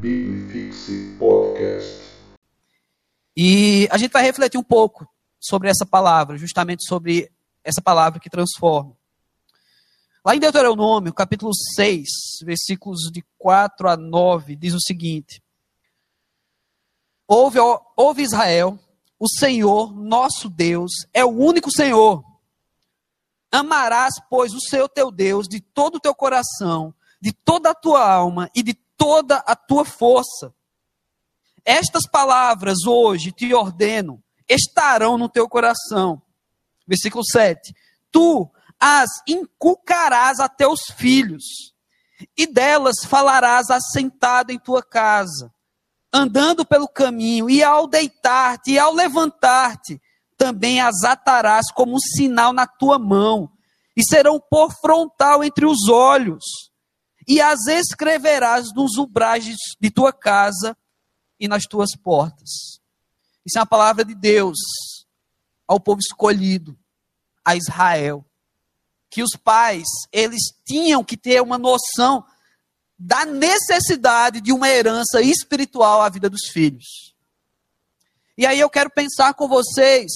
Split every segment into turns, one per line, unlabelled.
Bibifixe Podcast.
E a gente vai refletir um pouco sobre essa palavra, justamente sobre essa palavra que transforma. Lá em Deuteronômio, capítulo 6, versículos de 4 a 9, diz o seguinte: Ouve, ouve Israel, o Senhor, nosso Deus, é o único Senhor. Amarás, pois, o Senhor teu Deus de todo o teu coração, de toda a tua alma e de toda a tua força. Estas palavras hoje te ordeno, estarão no teu coração. Versículo 7. Tu as inculcarás a teus filhos, e delas falarás assentado em tua casa, andando pelo caminho, e ao deitar-te e ao levantar-te, também as atarás como um sinal na tua mão, e serão por frontal entre os olhos, e as escreverás nos umbrais de tua casa e nas tuas portas. Isso é uma palavra de Deus ao povo escolhido, a Israel que os pais, eles tinham que ter uma noção da necessidade de uma herança espiritual à vida dos filhos. E aí eu quero pensar com vocês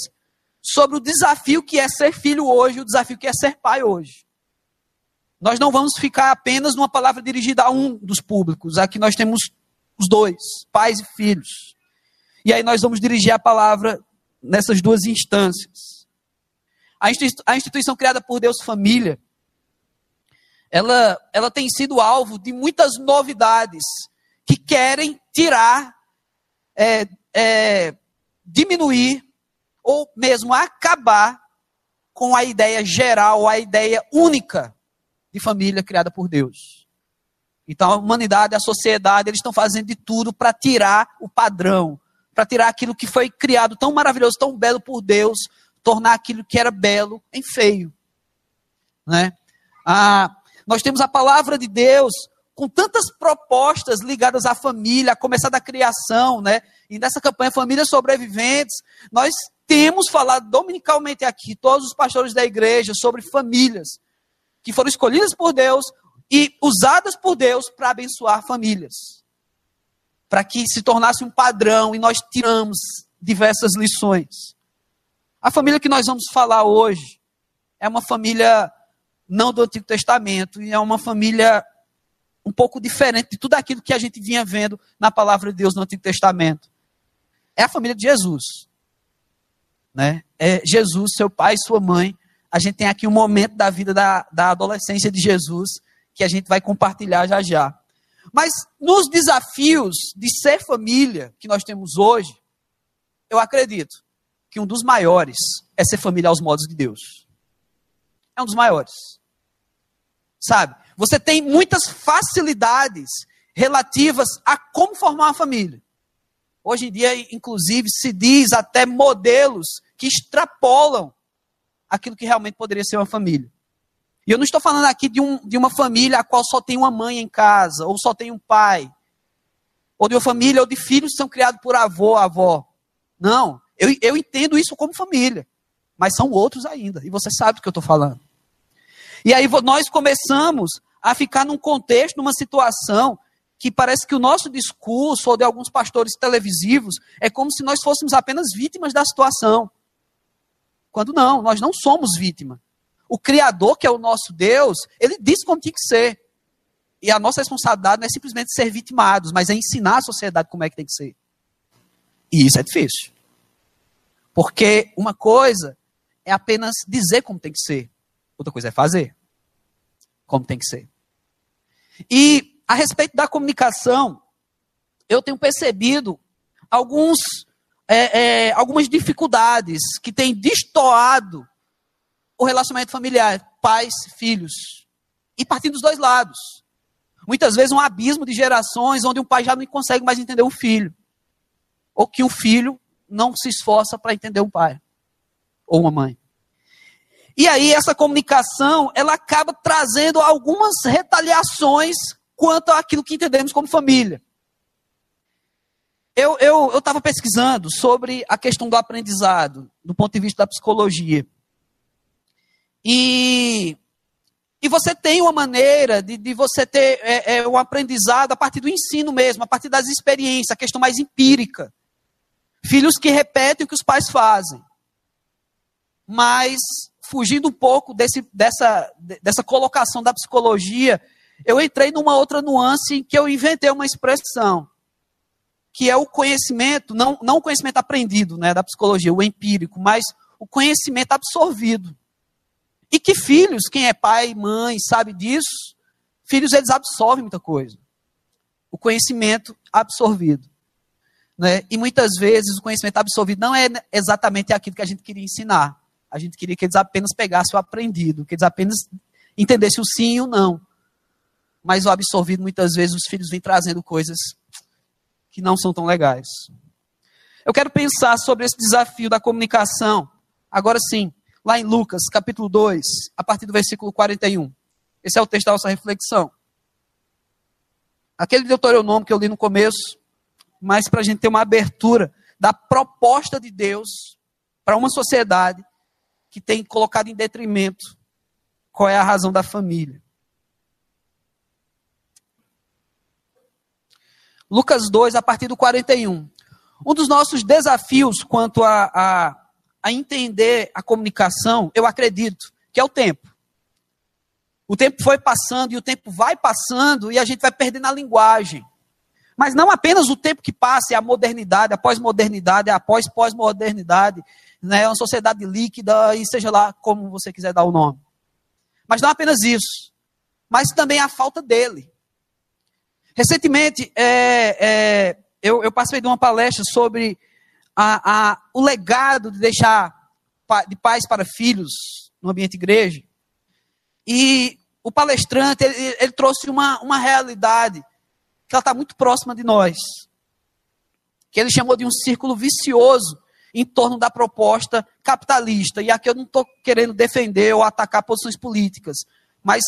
sobre o desafio que é ser filho hoje, o desafio que é ser pai hoje. Nós não vamos ficar apenas numa palavra dirigida a um dos públicos. Aqui nós temos os dois, pais e filhos. E aí nós vamos dirigir a palavra nessas duas instâncias. A instituição criada por Deus Família, ela, ela tem sido alvo de muitas novidades que querem tirar, é, é, diminuir ou mesmo acabar com a ideia geral, a ideia única de família criada por Deus. Então a humanidade, a sociedade, eles estão fazendo de tudo para tirar o padrão, para tirar aquilo que foi criado tão maravilhoso, tão belo por Deus, tornar aquilo que era belo em feio. Né? Ah, nós temos a palavra de Deus com tantas propostas ligadas à família, a começar da criação, né? E nessa campanha Famílias Sobreviventes, nós temos falado dominicalmente aqui, todos os pastores da igreja, sobre famílias que foram escolhidas por Deus e usadas por Deus para abençoar famílias. Para que se tornasse um padrão e nós tiramos diversas lições. A família que nós vamos falar hoje é uma família não do Antigo Testamento, e é uma família um pouco diferente de tudo aquilo que a gente vinha vendo na palavra de Deus no Antigo Testamento. É a família de Jesus. Né? É Jesus, seu pai e sua mãe. A gente tem aqui um momento da vida da, da adolescência de Jesus que a gente vai compartilhar já já. Mas nos desafios de ser família que nós temos hoje, eu acredito que um dos maiores é ser família aos modos de Deus. É um dos maiores. Sabe? Você tem muitas facilidades relativas a como formar uma família. Hoje em dia, inclusive, se diz até modelos que extrapolam aquilo que realmente poderia ser uma família. E eu não estou falando aqui de, um, de uma família a qual só tem uma mãe em casa, ou só tem um pai, ou de uma família ou de filhos que são criados por avô, avó. Não. Eu, eu entendo isso como família, mas são outros ainda, e você sabe do que eu estou falando. E aí nós começamos a ficar num contexto, numa situação que parece que o nosso discurso, ou de alguns pastores televisivos, é como se nós fôssemos apenas vítimas da situação. Quando não, nós não somos vítima. O Criador, que é o nosso Deus, ele diz como tem que ser. E a nossa responsabilidade não é simplesmente ser vitimados, mas é ensinar a sociedade como é que tem que ser. E isso é difícil. Porque uma coisa é apenas dizer como tem que ser, outra coisa é fazer como tem que ser. E a respeito da comunicação, eu tenho percebido alguns, é, é, algumas dificuldades que têm destoado o relacionamento familiar, pais, filhos, e partindo dos dois lados. Muitas vezes um abismo de gerações onde um pai já não consegue mais entender um filho, ou que um filho não se esforça para entender um pai ou uma mãe. E aí essa comunicação, ela acaba trazendo algumas retaliações quanto àquilo que entendemos como família. Eu estava eu, pesquisando sobre a questão do aprendizado, do ponto de vista da psicologia. E E você tem uma maneira de, de você ter é, é, um aprendizado a partir do ensino mesmo, a partir das experiências, a questão mais empírica. Filhos que repetem o que os pais fazem. Mas, fugindo um pouco desse, dessa, dessa colocação da psicologia, eu entrei numa outra nuance em que eu inventei uma expressão, que é o conhecimento, não, não o conhecimento aprendido né, da psicologia, o empírico, mas o conhecimento absorvido. E que filhos, quem é pai mãe sabe disso, filhos eles absorvem muita coisa. O conhecimento absorvido. Né? E muitas vezes o conhecimento absorvido não é exatamente aquilo que a gente queria ensinar. A gente queria que eles apenas pegassem o aprendido, que eles apenas entendessem o sim e o não. Mas o absorvido, muitas vezes, os filhos vêm trazendo coisas que não são tão legais. Eu quero pensar sobre esse desafio da comunicação. Agora sim, lá em Lucas, capítulo 2, a partir do versículo 41. Esse é o texto da nossa reflexão. Aquele deuteronômio que eu li no começo, mas para a gente ter uma abertura da proposta de Deus para uma sociedade que tem colocado em detrimento qual é a razão da família. Lucas 2, a partir do 41. Um dos nossos desafios quanto a, a a entender a comunicação, eu acredito, que é o tempo. O tempo foi passando e o tempo vai passando e a gente vai perdendo a linguagem. Mas não apenas o tempo que passa, é a modernidade, a pós-modernidade, a pós-pós-modernidade, né, uma sociedade líquida e seja lá como você quiser dar o nome. Mas não apenas isso, mas também a falta dele. Recentemente, é, é, eu, eu participei de uma palestra sobre a, a, o legado de deixar de pais para filhos no ambiente igreja. E o palestrante, ele, ele trouxe uma, uma realidade que ela está muito próxima de nós. Que ele chamou de um círculo vicioso em torno da proposta capitalista. E aqui eu não estou querendo defender ou atacar posições políticas, mas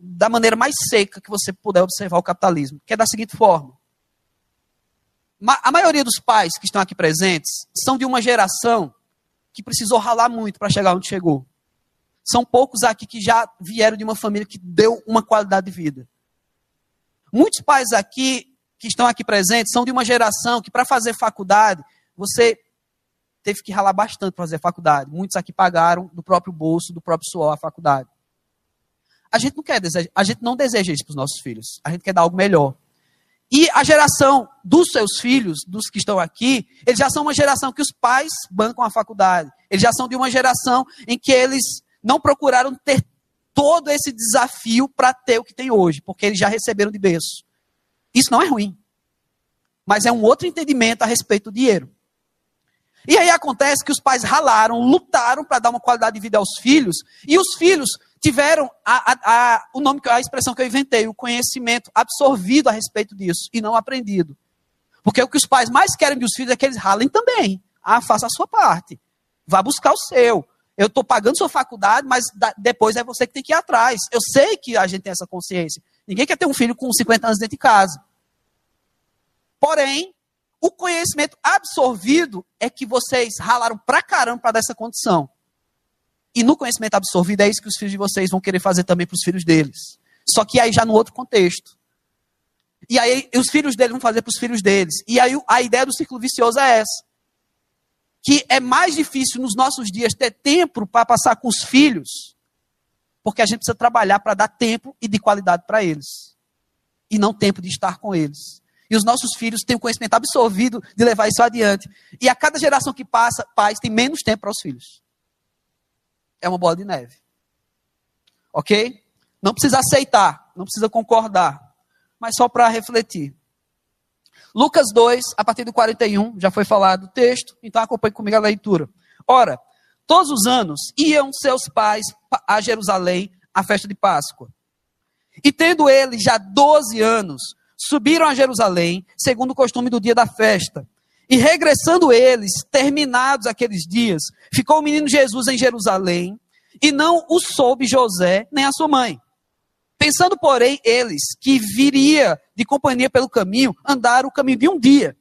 da maneira mais seca que você puder observar o capitalismo, que é da seguinte forma: a maioria dos pais que estão aqui presentes são de uma geração que precisou ralar muito para chegar onde chegou. São poucos aqui que já vieram de uma família que deu uma qualidade de vida. Muitos pais aqui que estão aqui presentes são de uma geração que para fazer faculdade, você teve que ralar bastante para fazer faculdade. Muitos aqui pagaram do próprio bolso, do próprio suor a faculdade. A gente não quer, a gente não deseja isso para os nossos filhos. A gente quer dar algo melhor. E a geração dos seus filhos, dos que estão aqui, eles já são uma geração que os pais bancam a faculdade. Eles já são de uma geração em que eles não procuraram ter todo esse desafio para ter o que tem hoje, porque eles já receberam de berço. Isso não é ruim. Mas é um outro entendimento a respeito do dinheiro. E aí acontece que os pais ralaram, lutaram para dar uma qualidade de vida aos filhos, e os filhos tiveram a, a, a, o nome, a expressão que eu inventei, o conhecimento absorvido a respeito disso e não aprendido. Porque o que os pais mais querem dos filhos é que eles ralem também. Ah, faça a sua parte. Vá buscar o seu. Eu estou pagando sua faculdade, mas da, depois é você que tem que ir atrás. Eu sei que a gente tem essa consciência. Ninguém quer ter um filho com 50 anos dentro de casa. Porém, o conhecimento absorvido é que vocês ralaram pra caramba para dar essa condição. E no conhecimento absorvido é isso que os filhos de vocês vão querer fazer também para os filhos deles. Só que aí já no outro contexto. E aí os filhos deles vão fazer para os filhos deles. E aí a ideia do ciclo vicioso é essa. Que é mais difícil nos nossos dias ter tempo para passar com os filhos, porque a gente precisa trabalhar para dar tempo e de qualidade para eles. E não tempo de estar com eles. E os nossos filhos têm o conhecimento absorvido de levar isso adiante. E a cada geração que passa, pais têm menos tempo para os filhos é uma bola de neve. Ok? Não precisa aceitar, não precisa concordar, mas só para refletir. Lucas 2, a partir do 41, já foi falado o texto, então acompanhe comigo a leitura. Ora, todos os anos iam seus pais a Jerusalém à festa de Páscoa. E tendo eles já 12 anos, subiram a Jerusalém, segundo o costume do dia da festa. E regressando eles, terminados aqueles dias, ficou o menino Jesus em Jerusalém, e não o soube José nem a sua mãe. Pensando, porém, eles que viria de companhia pelo caminho, andaram o caminho de um dia,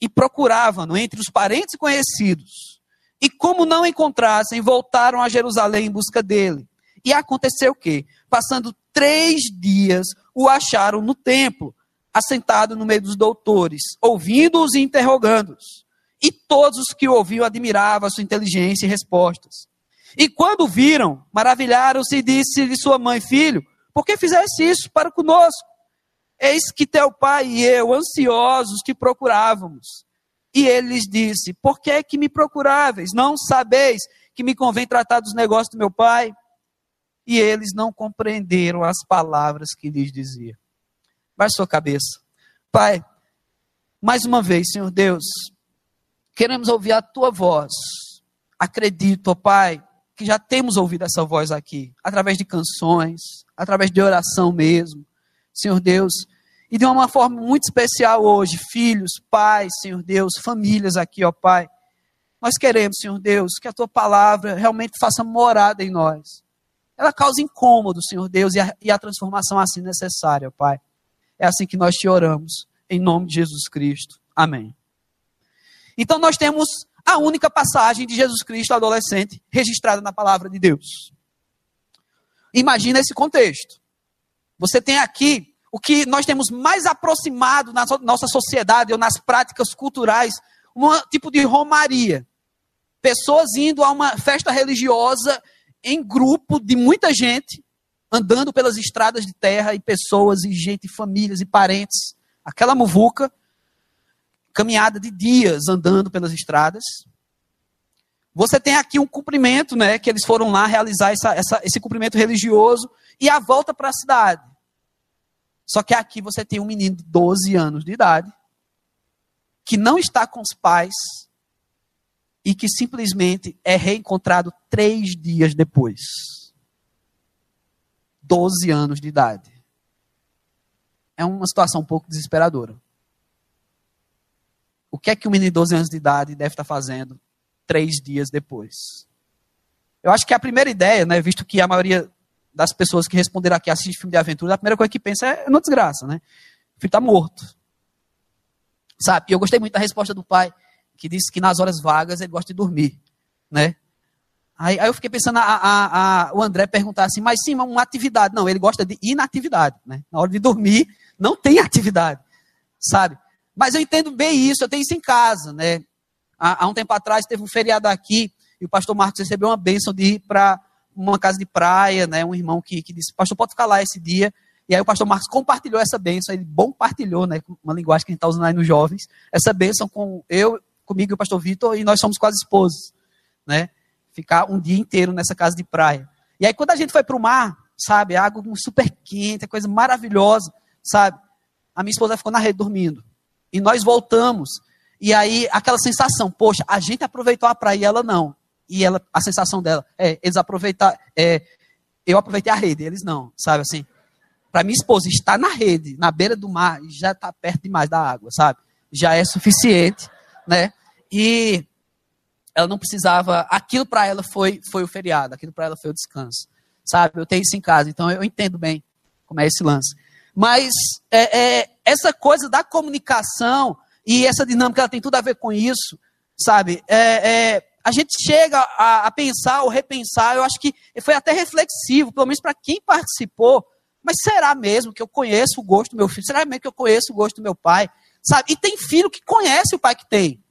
e procuravam-no entre os parentes e conhecidos. E como não encontrassem, voltaram a Jerusalém em busca dele. E aconteceu o quê? Passando três dias, o acharam no templo, assentado no meio dos doutores, ouvindo-os e interrogando-os. E todos os que o ouviam admiravam a sua inteligência e respostas. E quando viram, maravilharam-se e disse-lhe sua mãe, filho, por que fizeste isso para conosco? Eis que teu pai e eu, ansiosos, te procurávamos. E ele lhes disse, por que é que me procuráveis? Não sabeis que me convém tratar dos negócios do meu pai? E eles não compreenderam as palavras que lhes dizia. Baixe sua cabeça. Pai, mais uma vez, Senhor Deus, queremos ouvir a tua voz. Acredito, ó Pai, que já temos ouvido essa voz aqui, através de canções, através de oração mesmo. Senhor Deus, e de uma forma muito especial hoje, filhos, pais, Senhor Deus, famílias aqui, ó Pai. Nós queremos, Senhor Deus, que a tua palavra realmente faça morada em nós. Ela causa incômodo, Senhor Deus, e a, e a transformação assim necessária, ó Pai. É assim que nós te oramos, em nome de Jesus Cristo. Amém. Então nós temos a única passagem de Jesus Cristo adolescente registrada na palavra de Deus. Imagina esse contexto. Você tem aqui o que nós temos mais aproximado na nossa sociedade ou nas práticas culturais, um tipo de romaria. Pessoas indo a uma festa religiosa em grupo de muita gente, andando pelas estradas de terra e pessoas e gente, famílias e parentes. Aquela muvuca caminhada de dias andando pelas estradas. Você tem aqui um cumprimento, né, que eles foram lá realizar essa, essa, esse cumprimento religioso e a volta para a cidade. Só que aqui você tem um menino de 12 anos de idade que não está com os pais e que simplesmente é reencontrado três dias depois. 12 anos de idade. É uma situação um pouco desesperadora. O que é que um menino de 12 anos de idade deve estar fazendo três dias depois? Eu acho que a primeira ideia, né, visto que a maioria das pessoas que responderam aqui assistem filme de aventura, a primeira coisa que pensa é na desgraça, né? O filho está morto. Sabe? E eu gostei muito da resposta do pai, que disse que nas horas vagas ele gosta de dormir, né? Aí, aí eu fiquei pensando, a, a, a, o André perguntar assim, mas sim, uma atividade. Não, ele gosta de inatividade, né? Na hora de dormir, não tem atividade, sabe? Mas eu entendo bem isso, eu tenho isso em casa, né? Há, há um tempo atrás teve um feriado aqui e o pastor Marcos recebeu uma bênção de ir para uma casa de praia, né? Um irmão que, que disse, pastor, pode ficar lá esse dia. E aí o pastor Marcos compartilhou essa bênção, ele compartilhou, né? Uma linguagem que a gente está usando aí nos jovens, essa bênção com eu, comigo e o pastor Vitor, e nós somos quase esposos, né? Ficar um dia inteiro nessa casa de praia. E aí quando a gente foi para o mar, sabe, água super quente, coisa maravilhosa, sabe? A minha esposa ficou na rede dormindo. E nós voltamos. E aí, aquela sensação, poxa, a gente aproveitou a praia e ela não. E ela, a sensação dela, é, eles aproveitaram, é, eu aproveitei a rede, eles não, sabe assim? Para minha esposa estar na rede, na beira do mar, já está perto demais da água, sabe? Já é suficiente, né? E ela não precisava, aquilo para ela foi, foi o feriado, aquilo para ela foi o descanso, sabe? Eu tenho isso em casa, então eu entendo bem como é esse lance. Mas é, é, essa coisa da comunicação e essa dinâmica ela tem tudo a ver com isso, sabe? É, é, a gente chega a, a, pensar ou repensar, eu acho que foi até reflexivo, pelo menos para quem participou. Mas será mesmo que eu conheço o gosto do meu filho? Será mesmo que eu conheço o gosto do meu pai? Sabe? E tem filho que conhece o pai que tem.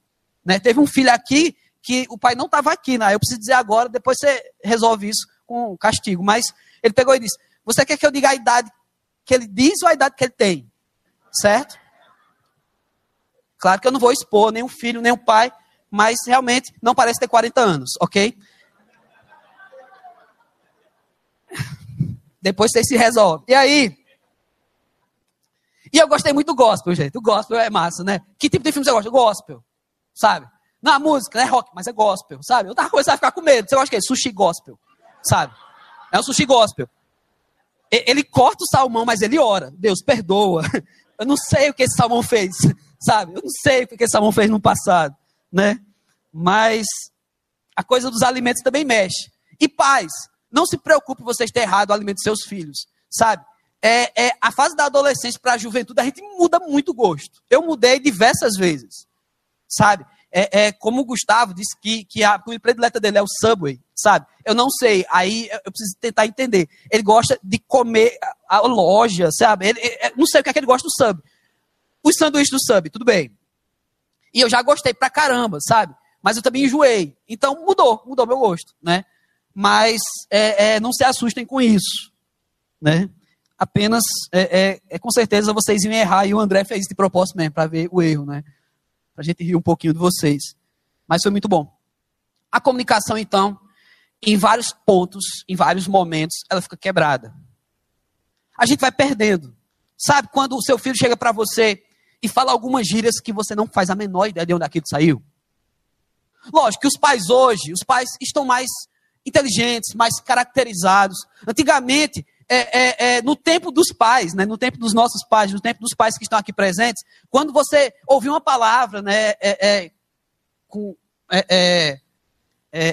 Né? Teve um filho aqui que o pai não estava aqui, né? Eu preciso dizer agora, depois você resolve isso com castigo. Mas ele pegou e disse: Você quer que eu diga a idade que ele diz ou a idade que ele tem? Certo? Claro que eu não vou expor nem o filho, nem o pai, mas realmente não parece ter 40 anos, ok? Depois você se resolve. E aí? E eu gostei muito do gospel, gente. O gospel é massa, né? Que tipo de filme você gosta? Gospel, sabe? Na música, não é rock, mas é gospel, sabe? Eu tava começando a ficar com medo. Você gosta de quê? Sushi gospel, sabe? É um sushi gospel. Ele corta o salmão, mas ele ora. Deus, perdoa. Eu não sei o que esse salmão fez, sabe? Eu não sei o que esse salmão fez no passado, né? Mas a coisa dos alimentos também mexe. E pais, não se preocupe vocês ter errado o alimento dos seus filhos, sabe? É, é a fase da adolescência para a juventude, a gente muda muito o gosto. Eu mudei diversas vezes, sabe? É, é, como o Gustavo disse que, que a comida predileta dele é o Subway, sabe? Eu não sei, aí eu preciso tentar entender. Ele gosta de comer a, a loja, sabe? Ele, não sei o que é que ele gosta do Sub. Os sanduíches do Sub, tudo bem. E eu já gostei pra caramba, sabe? Mas eu também enjoei. Então mudou, mudou meu gosto, né? Mas é, é, não se assustem com isso, né? Apenas, é, é, é com certeza vocês iam errar e o André fez de propósito mesmo, para ver o erro, né? Para a gente rir um pouquinho de vocês. Mas foi muito bom. A comunicação, então, em vários pontos, em vários momentos, ela fica quebrada. A gente vai perdendo. Sabe quando o seu filho chega para você e fala algumas gírias que você não faz a menor ideia de onde aquilo saiu? Lógico que os pais hoje, os pais estão mais inteligentes, mais caracterizados. Antigamente, é, é, é, no tempo dos pais, né, no tempo dos nossos pais, no tempo dos pais que estão aqui presentes, quando você ouviu uma palavra, né, é, é, com é,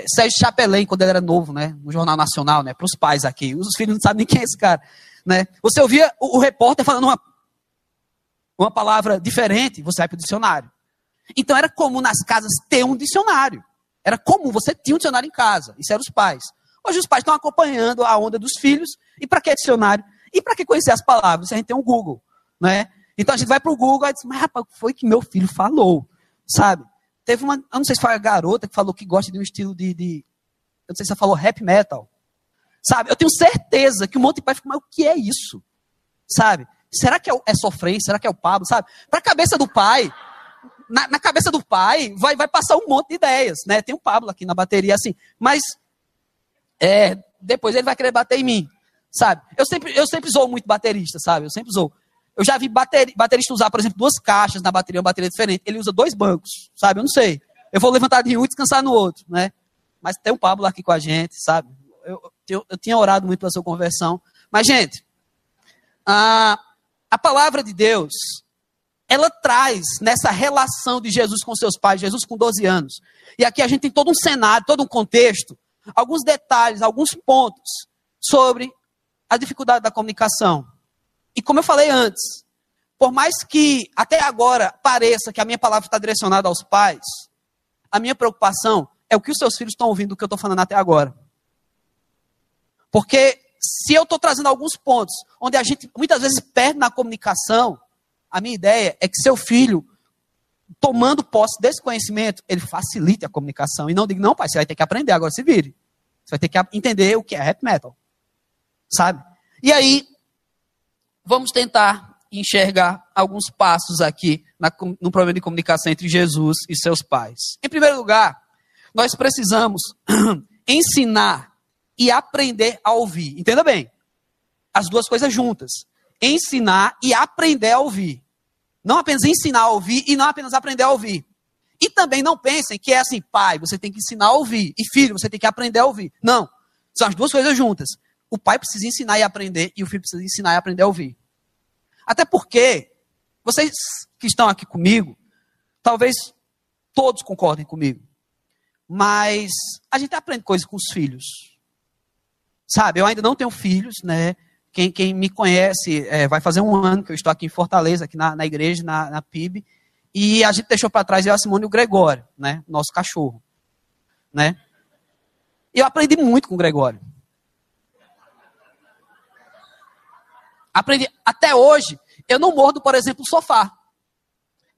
Sérgio Chapelin, quando ele era novo, né, no Jornal Nacional, né, para os pais aqui, os filhos não sabem nem quem é esse cara, né, você ouvia o, o repórter falando uma, uma palavra diferente, você vai para o dicionário. Então era comum nas casas ter um dicionário. Era comum, você tinha um dicionário em casa, isso eram os pais. Hoje os pais estão acompanhando a onda dos filhos. E para que dicionário? E para que conhecer as palavras? A gente tem um Google, né? Então a gente vai para o Google e diz, mas rapaz, foi que meu filho falou, sabe? Teve uma, eu não sei se foi a garota que falou que gosta de um estilo de, de eu não sei se ela falou rap metal, sabe? Eu tenho certeza que um monte de pai fica, mas o que é isso? Sabe? Será que é, é sofrência? Será que é o Pablo? Sabe? Para a cabeça do pai, na, na, cabeça do pai, vai, vai passar um monte de ideias, né? Tem o Pablo aqui na bateria, assim, mas é, depois ele vai querer bater em mim, sabe? Eu sempre, eu sempre sou muito baterista, sabe? Eu sempre sou. Eu já vi bateri, baterista usar, por exemplo, duas caixas na bateria, uma bateria diferente. Ele usa dois bancos, sabe? Eu não sei. Eu vou levantar de um e descansar no outro, né? Mas tem o Pablo aqui com a gente, sabe? Eu, eu, eu tinha orado muito pela sua conversão. Mas, gente, a, a palavra de Deus, ela traz nessa relação de Jesus com seus pais, Jesus com 12 anos. E aqui a gente tem todo um cenário, todo um contexto alguns detalhes, alguns pontos sobre a dificuldade da comunicação. E como eu falei antes, por mais que até agora pareça que a minha palavra está direcionada aos pais, a minha preocupação é o que os seus filhos estão ouvindo do que eu estou falando até agora. Porque se eu estou trazendo alguns pontos onde a gente muitas vezes perde na comunicação, a minha ideia é que seu filho tomando posse desse conhecimento, ele facilita a comunicação. E não diga, não, pai, você vai ter que aprender, agora se vire. Você vai ter que entender o que é rap metal. Sabe? E aí, vamos tentar enxergar alguns passos aqui na, no problema de comunicação entre Jesus e seus pais. Em primeiro lugar, nós precisamos ensinar e aprender a ouvir. Entenda bem. As duas coisas juntas. Ensinar e aprender a ouvir. Não apenas ensinar a ouvir e não apenas aprender a ouvir. E também não pensem que é assim, pai, você tem que ensinar a ouvir. E filho, você tem que aprender a ouvir. Não. São as duas coisas juntas. O pai precisa ensinar e aprender, e o filho precisa ensinar e aprender a ouvir. Até porque, vocês que estão aqui comigo, talvez todos concordem comigo. Mas a gente aprende coisas com os filhos. Sabe, eu ainda não tenho filhos, né? Quem, quem me conhece, é, vai fazer um ano que eu estou aqui em Fortaleza, aqui na, na igreja, na, na PIB, e a gente deixou para trás eu, a Simone e o Gregório, né? Nosso cachorro. Né? Eu aprendi muito com o Gregório. Aprendi. Até hoje, eu não mordo, por exemplo, o sofá.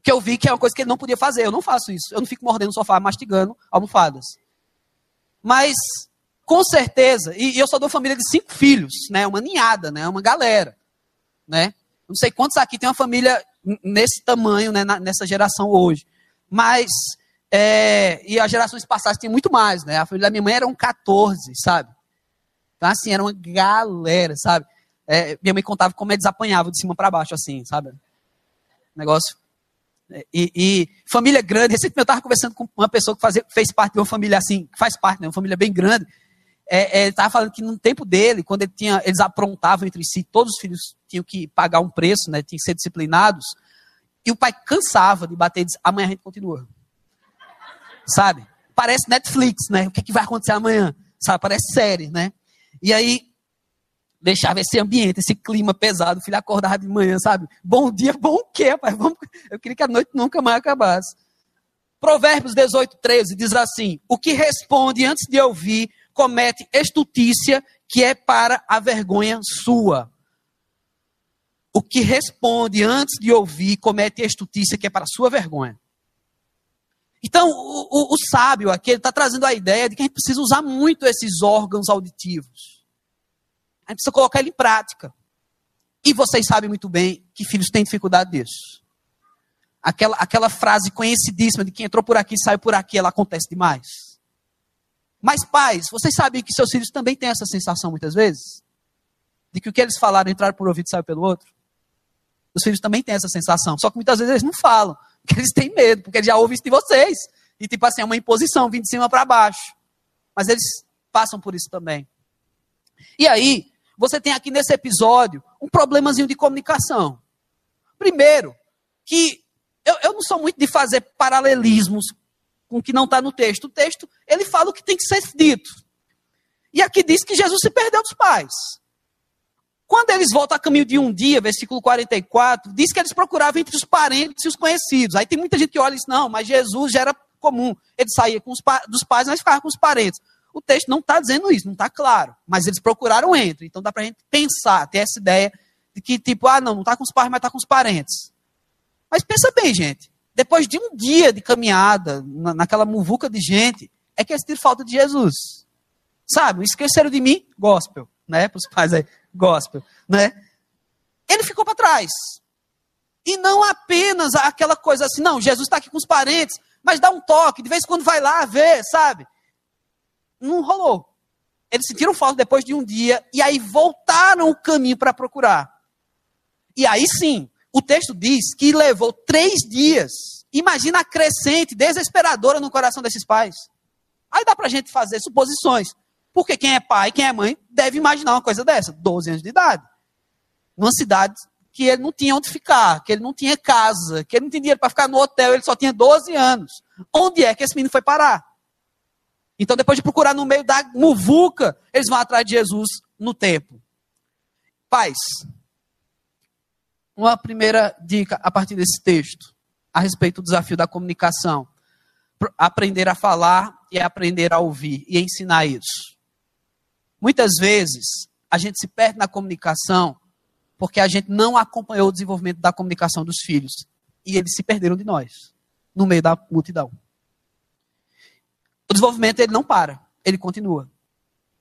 Que eu vi que é uma coisa que ele não podia fazer. Eu não faço isso. Eu não fico mordendo o sofá, mastigando almofadas. Mas com certeza, e, eu sou de uma família de cinco filhos, né? Uma ninhada, né? Uma galera, né? Não sei quantos aqui tem uma família nesse tamanho, né? nessa geração hoje. Mas, é, e as gerações passadas tinham muito mais, né? A família da minha mãe eram 14, sabe? Então, assim, era uma galera, sabe? É, minha mãe contava como eles apanhavam de cima para baixo, assim, sabe? Negócio. É, e, e, família grande, recentemente eu estava conversando com uma pessoa que fazia, fez parte de uma família assim, que faz parte, né? Uma família bem grande é, é, ele estava falando que no tempo dele, quando ele tinha, eles aprontavam entre si, todos os filhos tinham que pagar um preço, né, tinham que ser disciplinados, e o pai cansava de bater e disse, amanhã a gente continua. Sabe? Parece Netflix, né? O que, é que vai acontecer amanhã? Sabe? Parece série, né? E aí, deixava esse ambiente, esse clima pesado, o filho acordava de manhã, sabe? Bom dia, bom o quê, pai? Vamos... Eu queria que a noite nunca mais acabasse. Provérbios 18, 13 diz assim: O que responde antes de ouvir comete estutícia, que é para a vergonha sua. O que responde antes de ouvir comete estutícia, que é para a sua vergonha. Então, o, o, o sábio aqui está trazendo a ideia de que a gente precisa usar muito esses órgãos auditivos. A gente precisa colocar ele em prática. E vocês sabem muito bem que filhos têm dificuldade disso. Aquela, aquela frase conhecidíssima de quem entrou por aqui saiu por aqui, ela acontece demais. Mas, pais, vocês sabem que seus filhos também têm essa sensação muitas vezes? De que o que eles falaram, entraram por um ouvido e saiu pelo outro? Os filhos também têm essa sensação. Só que muitas vezes eles não falam. Porque eles têm medo, porque eles já ouvem isso de vocês. E tipo assim, é uma imposição, vindo de cima para baixo. Mas eles passam por isso também. E aí, você tem aqui nesse episódio um problemazinho de comunicação. Primeiro, que eu, eu não sou muito de fazer paralelismos com o que não está no texto. O texto, ele fala o que tem que ser dito. E aqui diz que Jesus se perdeu dos pais. Quando eles voltam a caminho de um dia, versículo 44, diz que eles procuravam entre os parentes e os conhecidos. Aí tem muita gente que olha e diz, não, mas Jesus já era comum. Ele saía com os dos pais, mas ficava com os parentes. O texto não está dizendo isso, não está claro. Mas eles procuraram entre. Então dá para a gente pensar, ter essa ideia de que, tipo, ah, não, não está com os pais, mas está com os parentes. Mas pensa bem, gente. Depois de um dia de caminhada, na, naquela muvuca de gente, é que eles tiram falta de Jesus. Sabe? Esqueceram de mim? Gospel. Né? Para os pais aí. Gospel. Né? Ele ficou para trás. E não apenas aquela coisa assim, não, Jesus está aqui com os parentes, mas dá um toque, de vez em quando vai lá ver, sabe? Não rolou. Eles sentiram falta depois de um dia e aí voltaram o caminho para procurar. E aí sim, o texto diz que levou três dias. Imagina a crescente desesperadora no coração desses pais. Aí dá para a gente fazer suposições. Porque quem é pai, quem é mãe, deve imaginar uma coisa dessa. 12 anos de idade. Numa cidade que ele não tinha onde ficar, que ele não tinha casa, que ele não tinha dinheiro para ficar no hotel, ele só tinha 12 anos. Onde é que esse menino foi parar? Então, depois de procurar no meio da muvuca, eles vão atrás de Jesus no templo. Pais, uma primeira dica a partir desse texto, a respeito do desafio da comunicação. Aprender a falar e aprender a ouvir e ensinar isso. Muitas vezes, a gente se perde na comunicação porque a gente não acompanhou o desenvolvimento da comunicação dos filhos. E eles se perderam de nós, no meio da multidão. O desenvolvimento ele não para, ele continua.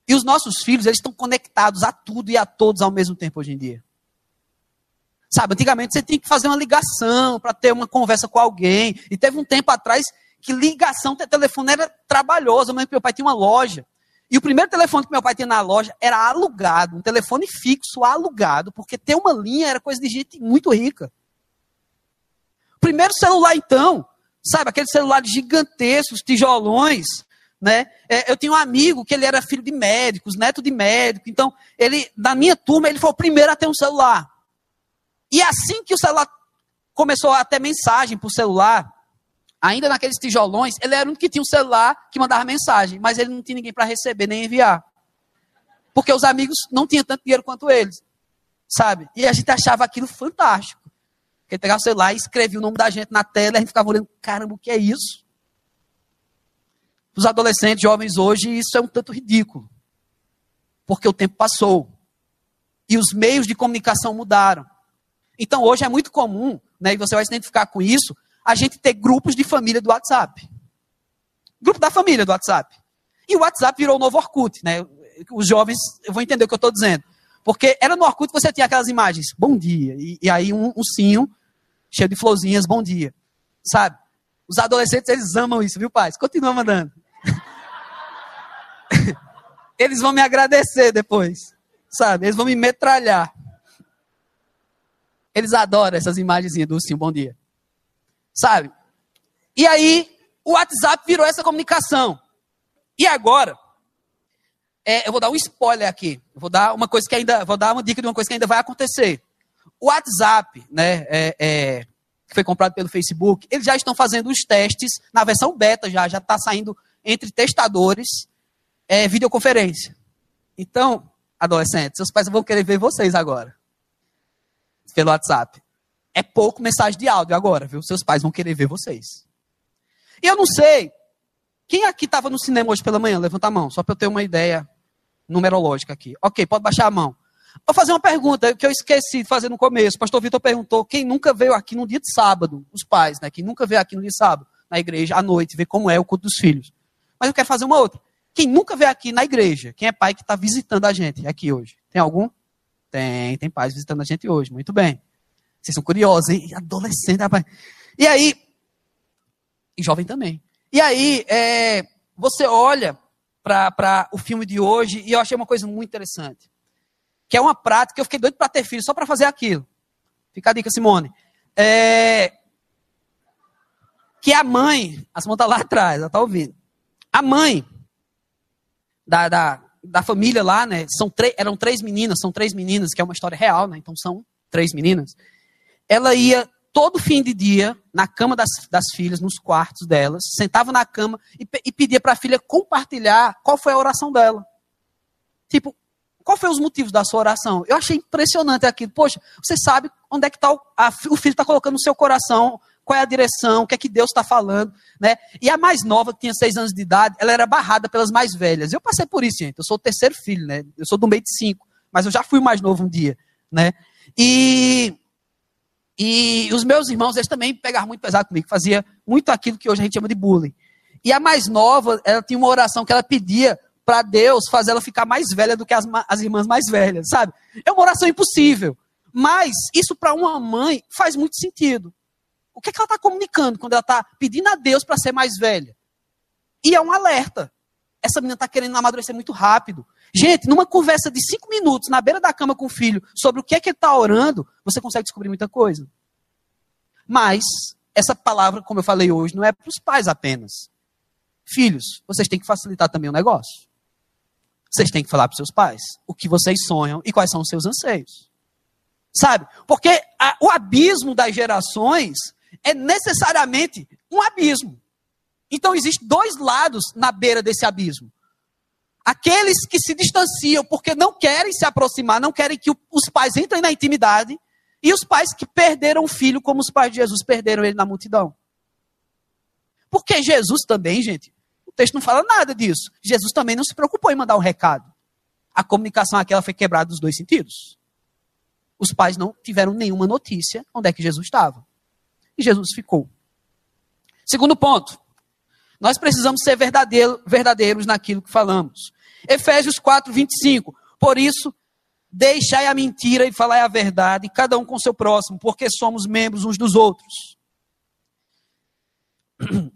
E os nossos filhos, eles estão conectados a tudo e a todos ao mesmo tempo hoje em dia. Sabe, antigamente você tinha que fazer uma ligação para ter uma conversa com alguém. E teve um tempo atrás que ligação, telefone era trabalhoso. Meu pai tinha uma loja. E o primeiro telefone que meu pai tinha na loja era alugado, um telefone fixo alugado, porque ter uma linha era coisa de gente muito rica. O primeiro celular, então, sabe, aquele celular gigantescos, tijolões, né? É, eu tinha um amigo que ele era filho de médicos, neto de médico, então ele, na minha turma, ele foi o primeiro a ter um celular. E assim que o celular começou a ter mensagem por celular, ainda naqueles tijolões, ele era o único que tinha um celular que mandava mensagem, mas ele não tinha ninguém para receber nem enviar. Porque os amigos não tinham tanto dinheiro quanto eles, sabe? E a gente achava aquilo fantástico. Ele pegava o celular e escrevia o nome da gente na tela, e a gente ficava olhando, caramba, o que é isso? Os adolescentes, jovens hoje, isso é um tanto ridículo. Porque o tempo passou. E os meios de comunicação mudaram. Então hoje é muito comum, né, e você vai se identificar com isso, a gente ter grupos de família do WhatsApp. Grupo da família do WhatsApp. E o WhatsApp virou o novo Orkut, né? Os jovens vão entender o que eu estou dizendo. Porque era no Orkut que você tinha aquelas imagens, bom dia, e, e aí um, um cheio de florzinhas, bom dia. Sabe? Os adolescentes, eles amam isso, viu, pais? Continua mandando. eles vão me agradecer depois, sabe? Eles vão me metralhar. Eles adoram essas imagens do sim, bom dia. Sabe? E aí, o WhatsApp virou essa comunicação. E agora, é, eu vou dar um spoiler aqui. Vou dar uma coisa que ainda, vou dar uma dica de uma coisa que ainda vai acontecer. O WhatsApp, né, é, é, que foi comprado pelo Facebook, eles já estão fazendo os testes na versão beta já, já está saindo entre testadores é, videoconferência. Então, adolescentes, seus pais vão querer ver vocês agora pelo WhatsApp. É pouco mensagem de áudio agora, viu? Seus pais vão querer ver vocês. E eu não sei, quem aqui estava no cinema hoje pela manhã? Levanta a mão, só para eu ter uma ideia numerológica aqui. Ok, pode baixar a mão. Vou fazer uma pergunta que eu esqueci de fazer no começo. O pastor Vitor perguntou quem nunca veio aqui no dia de sábado, os pais, né? Quem nunca veio aqui no dia de sábado, na igreja, à noite, ver como é o culto dos filhos. Mas eu quero fazer uma outra. Quem nunca veio aqui na igreja? Quem é pai que está visitando a gente aqui hoje? Tem algum? Tem, tem pais visitando a gente hoje. Muito bem. Vocês são curiosos, hein? Adolescente, rapaz. E aí, e jovem também. E aí, é, você olha para o filme de hoje e eu achei uma coisa muito interessante que é uma prática eu fiquei doido para ter filho só para fazer aquilo. Fica a dica, Simone. É... Que a mãe, a Simone está lá atrás, ela está ouvindo. A mãe da, da, da família lá, né? São eram três meninas, são três meninas, que é uma história real, né? Então são três meninas. Ela ia todo fim de dia na cama das, das filhas, nos quartos delas, sentava na cama e, e pedia para a filha compartilhar qual foi a oração dela. Tipo, qual foi os motivos da sua oração? Eu achei impressionante aquilo. Poxa, você sabe onde é que tá o, a, o filho está colocando no seu coração, qual é a direção, o que é que Deus está falando, né? E a mais nova, que tinha seis anos de idade, ela era barrada pelas mais velhas. Eu passei por isso, gente. Eu sou o terceiro filho, né? Eu sou do meio de cinco, mas eu já fui mais novo um dia, né? E e os meus irmãos, eles também pegavam muito pesado comigo, fazia muito aquilo que hoje a gente chama de bullying. E a mais nova, ela tinha uma oração que ela pedia para Deus fazer ela ficar mais velha do que as, as irmãs mais velhas, sabe? É uma oração impossível. Mas isso para uma mãe faz muito sentido. O que, é que ela está comunicando quando ela está pedindo a Deus para ser mais velha? E é um alerta. Essa menina está querendo amadurecer muito rápido. Gente, numa conversa de cinco minutos na beira da cama com o filho sobre o que é que ele está orando, você consegue descobrir muita coisa. Mas essa palavra, como eu falei hoje, não é para os pais apenas. Filhos, vocês têm que facilitar também o negócio. Vocês têm que falar para seus pais o que vocês sonham e quais são os seus anseios. Sabe? Porque a, o abismo das gerações é necessariamente um abismo. Então, existem dois lados na beira desse abismo. Aqueles que se distanciam porque não querem se aproximar, não querem que os pais entrem na intimidade, e os pais que perderam o filho, como os pais de Jesus perderam ele na multidão. Porque Jesus também, gente, o texto não fala nada disso. Jesus também não se preocupou em mandar um recado. A comunicação aqui foi quebrada dos dois sentidos. Os pais não tiveram nenhuma notícia onde é que Jesus estava. E Jesus ficou. Segundo ponto. Nós precisamos ser verdadeiro, verdadeiros naquilo que falamos. Efésios 4, 25. Por isso, deixai a mentira e falai a verdade, cada um com seu próximo, porque somos membros uns dos outros.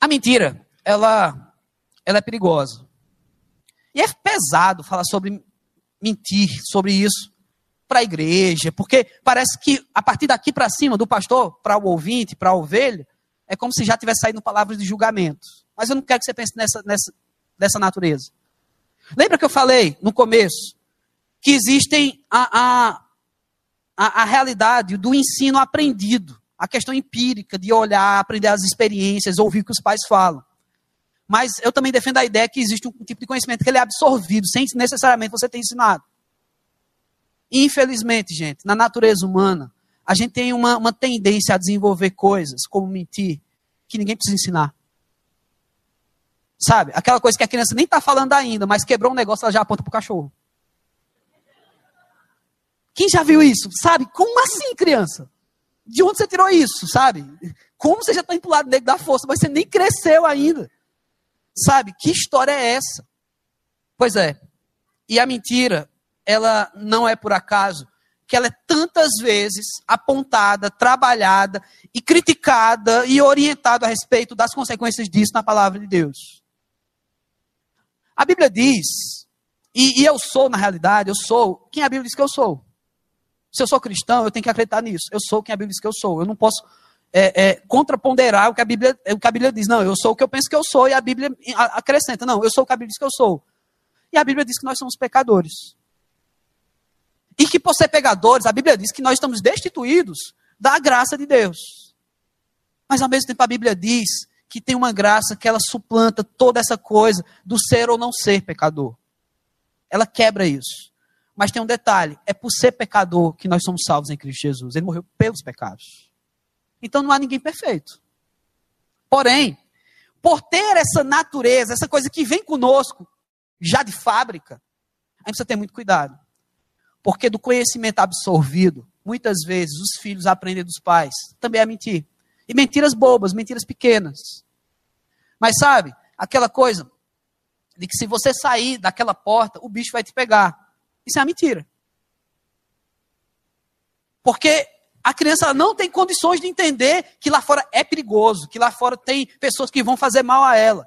A mentira ela, ela é perigosa. E é pesado falar sobre mentir, sobre isso para a igreja, porque parece que a partir daqui para cima, do pastor para o ouvinte, para a ovelha, é como se já tivesse saído palavras de julgamento. Mas eu não quero que você pense nessa, nessa, dessa natureza. Lembra que eu falei no começo que existem a, a, a, realidade do ensino aprendido, a questão empírica de olhar, aprender as experiências, ouvir o que os pais falam. Mas eu também defendo a ideia que existe um tipo de conhecimento que ele é absorvido, sem necessariamente você ter ensinado. Infelizmente, gente, na natureza humana, a gente tem uma, uma tendência a desenvolver coisas, como mentir, que ninguém precisa ensinar. Sabe? Aquela coisa que a criança nem está falando ainda, mas quebrou um negócio, ela já aponta para o cachorro. Quem já viu isso? Sabe? Como assim, criança? De onde você tirou isso? Sabe? Como você já está empolado dentro da força, mas você nem cresceu ainda? Sabe, que história é essa? Pois é. E a mentira, ela não é por acaso que ela é tantas vezes apontada, trabalhada e criticada e orientada a respeito das consequências disso na palavra de Deus. A Bíblia diz, e, e, eu sou, na realidade, eu sou quem a Bíblia diz que eu sou. Se eu sou cristão, eu tenho que acreditar nisso. Eu sou quem a Bíblia diz que eu sou. Eu não posso é, é, contraponderar o que, a Bíblia, o que a Bíblia diz. Não, eu sou o que eu penso que eu sou, e a Bíblia acrescenta. Não, eu sou o que a Bíblia diz que eu sou. E a Bíblia diz que nós somos pecadores. E que por ser pecadores, a Bíblia diz que nós estamos destituídos da graça de Deus. Mas ao mesmo tempo a Bíblia diz que tem uma graça que ela suplanta toda essa coisa do ser ou não ser pecador. Ela quebra isso. Mas tem um detalhe: é por ser pecador que nós somos salvos em Cristo Jesus. Ele morreu pelos pecados. Então não há ninguém perfeito. Porém, por ter essa natureza, essa coisa que vem conosco, já de fábrica, a gente precisa ter muito cuidado. Porque do conhecimento absorvido, muitas vezes os filhos aprendem dos pais também a mentir. E mentiras bobas, mentiras pequenas. Mas sabe, aquela coisa de que se você sair daquela porta, o bicho vai te pegar. Isso é uma mentira. Porque a criança não tem condições de entender que lá fora é perigoso, que lá fora tem pessoas que vão fazer mal a ela.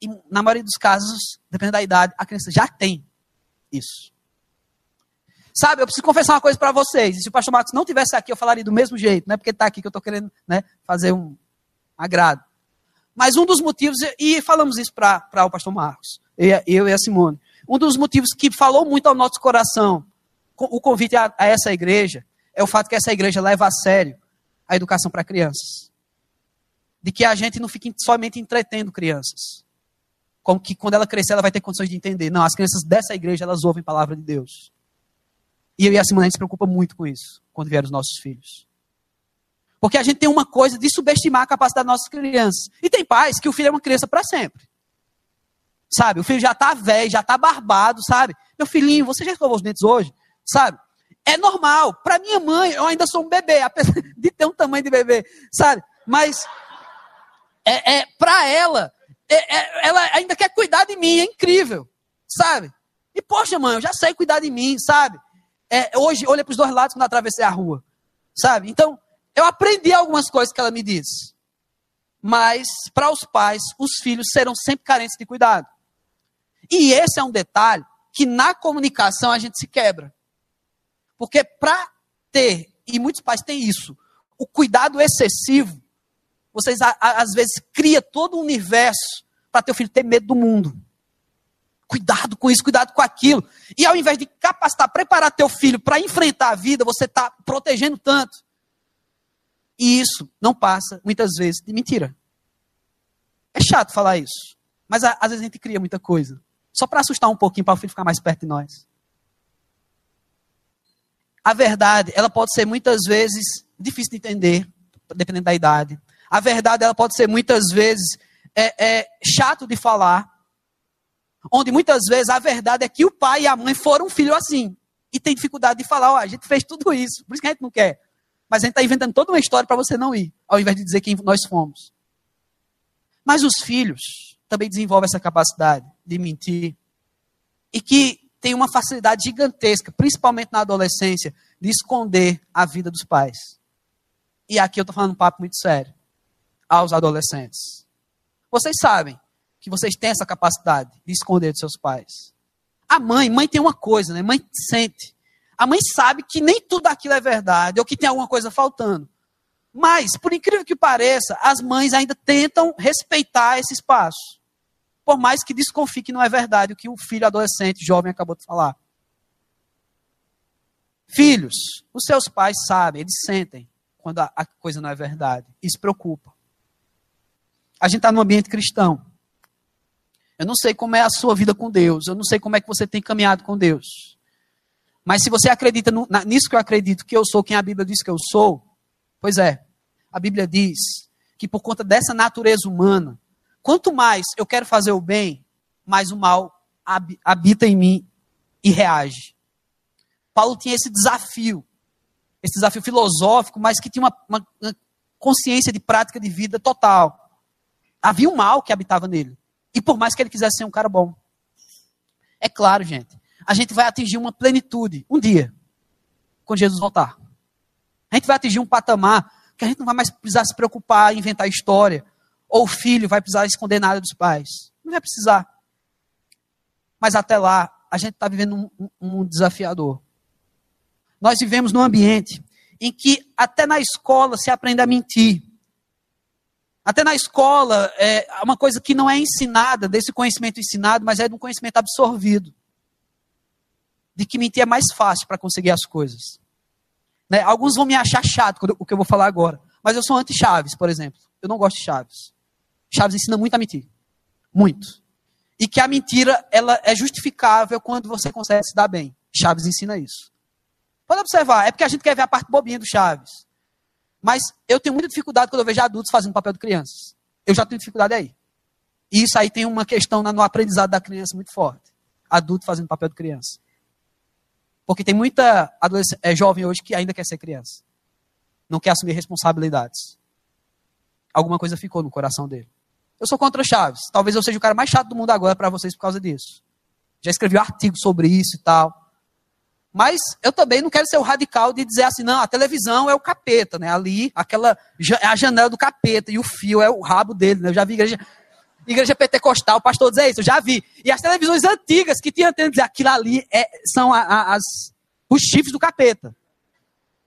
E na maioria dos casos, dependendo da idade, a criança já tem isso. Sabe, eu preciso confessar uma coisa para vocês. E se o pastor Marcos não tivesse aqui, eu falaria do mesmo jeito, não é porque está aqui que eu estou querendo né, fazer um agrado. Mas um dos motivos, e falamos isso para o pastor Marcos, eu e a Simone, um dos motivos que falou muito ao nosso coração, o convite a, a essa igreja, é o fato que essa igreja leva a sério a educação para crianças. De que a gente não fique somente entretendo crianças. Como que quando ela crescer, ela vai ter condições de entender. Não, as crianças dessa igreja, elas ouvem a palavra de Deus. E eu e a Simone, a gente se preocupa muito com isso, quando vierem os nossos filhos. Porque a gente tem uma coisa de subestimar a capacidade das nossas crianças. E tem pais que o filho é uma criança para sempre. Sabe? O filho já está velho, já está barbado, sabe? Meu filhinho, você já escovou os dentes hoje? Sabe? É normal. Para minha mãe, eu ainda sou um bebê, apesar de ter um tamanho de bebê, sabe? Mas é, é para ela, é, é, ela ainda quer cuidar de mim, é incrível, sabe? E poxa, mãe, eu já sei cuidar de mim, sabe? É, hoje, olha para os dois lados quando atravessei a rua, sabe? Então, eu aprendi algumas coisas que ela me disse. Mas, para os pais, os filhos serão sempre carentes de cuidado. E esse é um detalhe que na comunicação a gente se quebra. Porque para ter, e muitos pais têm isso, o cuidado excessivo, vocês às vezes cria todo um universo para teu filho ter medo do mundo. Cuidado com isso, cuidado com aquilo. E ao invés de capacitar, preparar teu filho para enfrentar a vida, você está protegendo tanto. E isso não passa, muitas vezes, de mentira. É chato falar isso. Mas às vezes a gente cria muita coisa. Só para assustar um pouquinho, para o filho ficar mais perto de nós a verdade, ela pode ser muitas vezes difícil de entender, dependendo da idade. A verdade, ela pode ser muitas vezes é, é, chato de falar. Onde muitas vezes a verdade é que o pai e a mãe foram um filho assim. E tem dificuldade de falar, ó, a gente fez tudo isso, por isso que a gente não quer. Mas a gente está inventando toda uma história para você não ir, ao invés de dizer quem nós fomos. Mas os filhos também desenvolvem essa capacidade de mentir. E que tem uma facilidade gigantesca, principalmente na adolescência, de esconder a vida dos pais. E aqui eu estou falando um papo muito sério aos adolescentes. Vocês sabem que vocês têm essa capacidade de esconder dos seus pais. A mãe, mãe tem uma coisa, né? Mãe sente. A mãe sabe que nem tudo aquilo é verdade, ou que tem alguma coisa faltando. Mas, por incrível que pareça, as mães ainda tentam respeitar esse espaço por mais que desconfie que não é verdade o que o filho adolescente, jovem, acabou de falar. Filhos, os seus pais sabem, eles sentem quando a, coisa não é verdade. Isso preocupa. A gente está no ambiente cristão. Eu não sei como é a sua vida com Deus. Eu não sei como é que você tem caminhado com Deus. Mas se você acredita no, na, nisso que eu acredito, que eu sou quem a Bíblia diz que eu sou, pois é, a Bíblia diz que por conta dessa natureza humana, Quanto mais eu quero fazer o bem, mais o mal habita em mim e reage. Paulo tinha esse desafio, esse desafio filosófico, mas que tinha uma, uma, uma consciência de prática de vida total. Havia um mal que habitava nele. E por mais que ele quisesse ser um cara bom. É claro, gente, a gente vai atingir uma plenitude um dia, quando Jesus voltar. A gente vai atingir um patamar que a gente não vai mais precisar se preocupar em inventar história, ou o filho vai precisar esconder nada dos pais. Não vai precisar. Mas até lá, a gente está vivendo um, um, desafiador. Nós vivemos num ambiente em que até na escola se aprende a mentir. Até na escola é uma coisa que não é ensinada, desse conhecimento ensinado, mas é de um conhecimento absorvido. De que mentir é mais fácil para conseguir as coisas. Né? Alguns vão me achar chato o que eu vou falar agora. Mas eu sou anti-Chaves, por exemplo. Eu não gosto de Chaves. Chaves ensina muito a mentir. Muito. E que a mentira ela é justificável quando você consegue se dar bem. Chaves ensina isso. Pode observar, é porque a gente quer ver a parte bobinha do Chaves. Mas eu tenho muita dificuldade quando eu vejo adultos fazendo papel de crianças. Eu já tenho dificuldade aí. E isso aí tem uma questão no aprendizado da criança muito forte. Adulto fazendo papel de criança. Porque tem muita é, jovem hoje que ainda quer ser criança. Não quer assumir responsabilidades. Alguma coisa ficou no coração dele. Eu sou contra Chaves. Talvez eu seja o cara mais chato do mundo agora para vocês por causa disso. Já escrevi um artigo sobre isso e tal. Mas eu também não quero ser o radical de dizer assim, não, a televisão é o capeta, né? Ali, aquela é a janela do capeta e o fio é o rabo dele, né? Eu já vi igreja, igreja pentecostal, o pastor dizer isso, eu já vi. E as televisões antigas que tinham antena dizer aquilo ali é, são a, a, as, os chifres do capeta.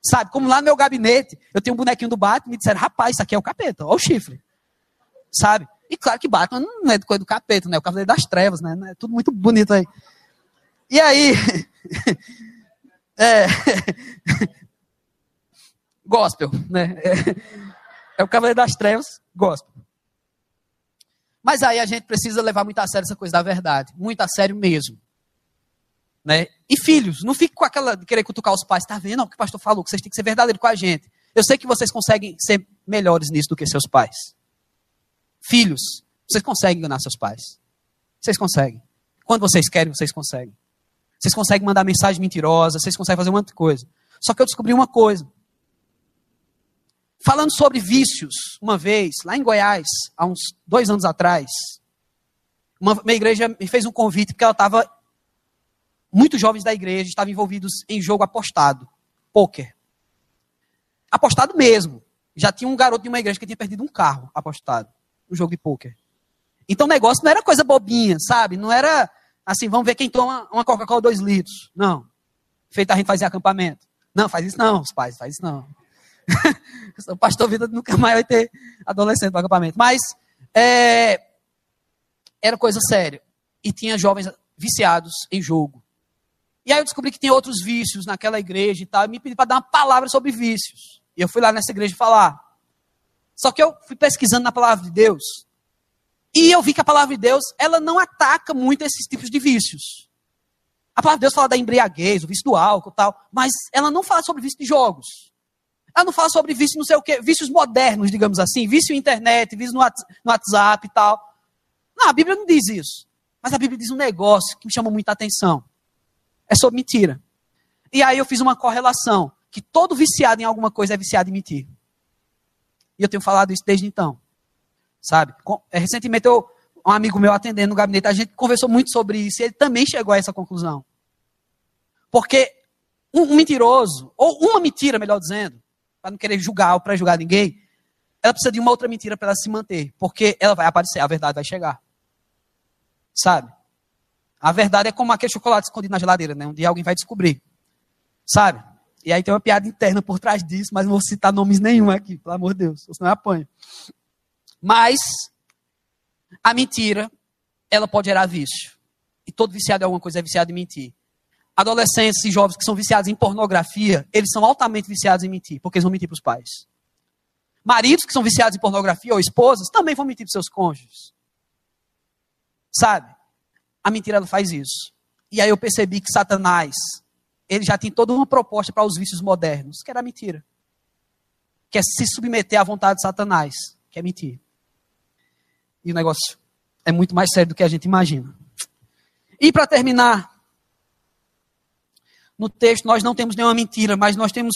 Sabe? Como lá no meu gabinete, eu tenho um bonequinho do Batman e me disseram, rapaz, isso aqui é o capeta, olha o chifre. Sabe? E claro que Batman não é coisa do capeta, né? O cavaleiro das trevas, né? É tudo muito bonito aí. E aí, é, gospel, né? É, é, o Cavaleiro das Trevas, gospel. Mas aí a gente precisa levar muito a sério essa coisa da verdade, muito a sério mesmo. Né? E filhos, não fique com aquela de querer cutucar os pais, tá vendo o que o pastor falou, que vocês têm que ser verdadeiros com a gente. Eu sei que vocês conseguem ser melhores nisso do que seus pais. Filhos, vocês conseguem enganar seus pais. Vocês conseguem. Quando vocês querem, vocês conseguem. Vocês conseguem mandar mensagem mentirosa, vocês conseguem fazer um monte de coisa. Só que eu descobri uma coisa. Falando sobre vícios, uma vez, lá em Goiás, há uns dois anos atrás, uma, uma igreja me fez um convite porque ela estava. Muitos jovens da igreja estavam envolvidos em jogo apostado, poker. Apostado mesmo. Já tinha um garoto de uma igreja que tinha perdido um carro apostado no jogo de poker. Então o negócio não era coisa bobinha, sabe? Não era assim, vamos ver quem toma uma Coca-Cola 2 litros. Não. Feito a gente fazer acampamento. Não, faz isso não, os pais, faz isso não. o pastor Vida nunca mais vai ter adolescente no acampamento. Mas é, era coisa séria. E tinha jovens viciados em jogo. E aí eu descobri que tem outros vícios naquela igreja e tal. E me pedi para dar uma palavra sobre vícios. E eu fui lá nessa igreja falar. Só que eu fui pesquisando na palavra de Deus. E eu vi que a palavra de Deus, ela não ataca muito esses tipos de vícios. A palavra de Deus fala da embriaguez, o vício do álcool tal, mas ela não fala sobre vício de jogos. Ela não fala sobre vício não sei o quê, vícios modernos, digamos assim, vício na internet, vício no WhatsApp e tal. Não, a Bíblia não diz isso. Mas a Bíblia diz um negócio que me chama muita atenção. É sobre mentira. E aí eu fiz uma correlação, que todo viciado em alguma coisa é viciado em mentir. E eu tenho falado isso desde então sabe? É, recentemente, eu, um amigo meu atendendo no gabinete, a gente conversou muito sobre isso e ele também chegou a essa conclusão. Porque um, mentiroso, ou uma mentira, melhor dizendo, para não querer julgar ou para julgar ninguém, ela precisa de uma outra mentira para ela se manter, porque ela vai aparecer, a verdade vai chegar. Sabe? A verdade é como aquele chocolate escondido na geladeira, né? Um dia alguém vai descobrir. Sabe? E aí tem uma piada interna por trás disso, mas não vou citar nomes nenhum aqui, pelo amor de Deus, senão eu apanho. Mas a mentira, ela pode gerar vício. E todo viciado em alguma coisa é viciado em mentir. Adolescentes e jovens que são viciados em pornografia, eles são altamente viciados em mentir, porque eles vão mentir para os pais. Maridos que são viciados em pornografia ou esposas também vão mentir para seus cônjuges. Sabe? A mentira ela faz isso. E aí eu percebi que Satanás, ele já tem toda uma proposta para os vícios modernos, que era a mentira. Que é se submeter à vontade de Satanás, que é mentir. E o negócio é muito mais sério do que a gente imagina. E para terminar, no texto nós não temos nenhuma mentira, mas nós temos